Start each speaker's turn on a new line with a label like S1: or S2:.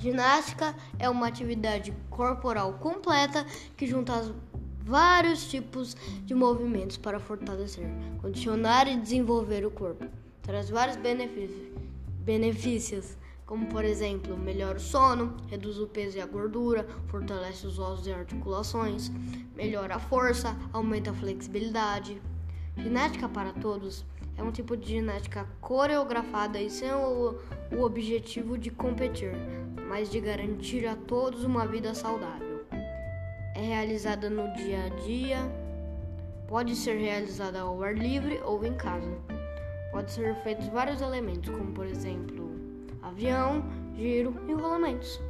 S1: Ginástica é uma atividade corporal completa que junta vários tipos de movimentos para fortalecer, condicionar e desenvolver o corpo. Traz vários benefícios, benefícios como por exemplo, melhora o sono, reduz o peso e a gordura, fortalece os ossos e articulações, melhora a força, aumenta a flexibilidade. Ginástica para todos é um tipo de ginástica coreografada e sem o, o objetivo de competir, mas de garantir a todos uma vida saudável. É realizada no dia a dia, pode ser realizada ao ar livre ou em casa. Pode ser feitos vários elementos, como por exemplo avião, giro e rolamentos.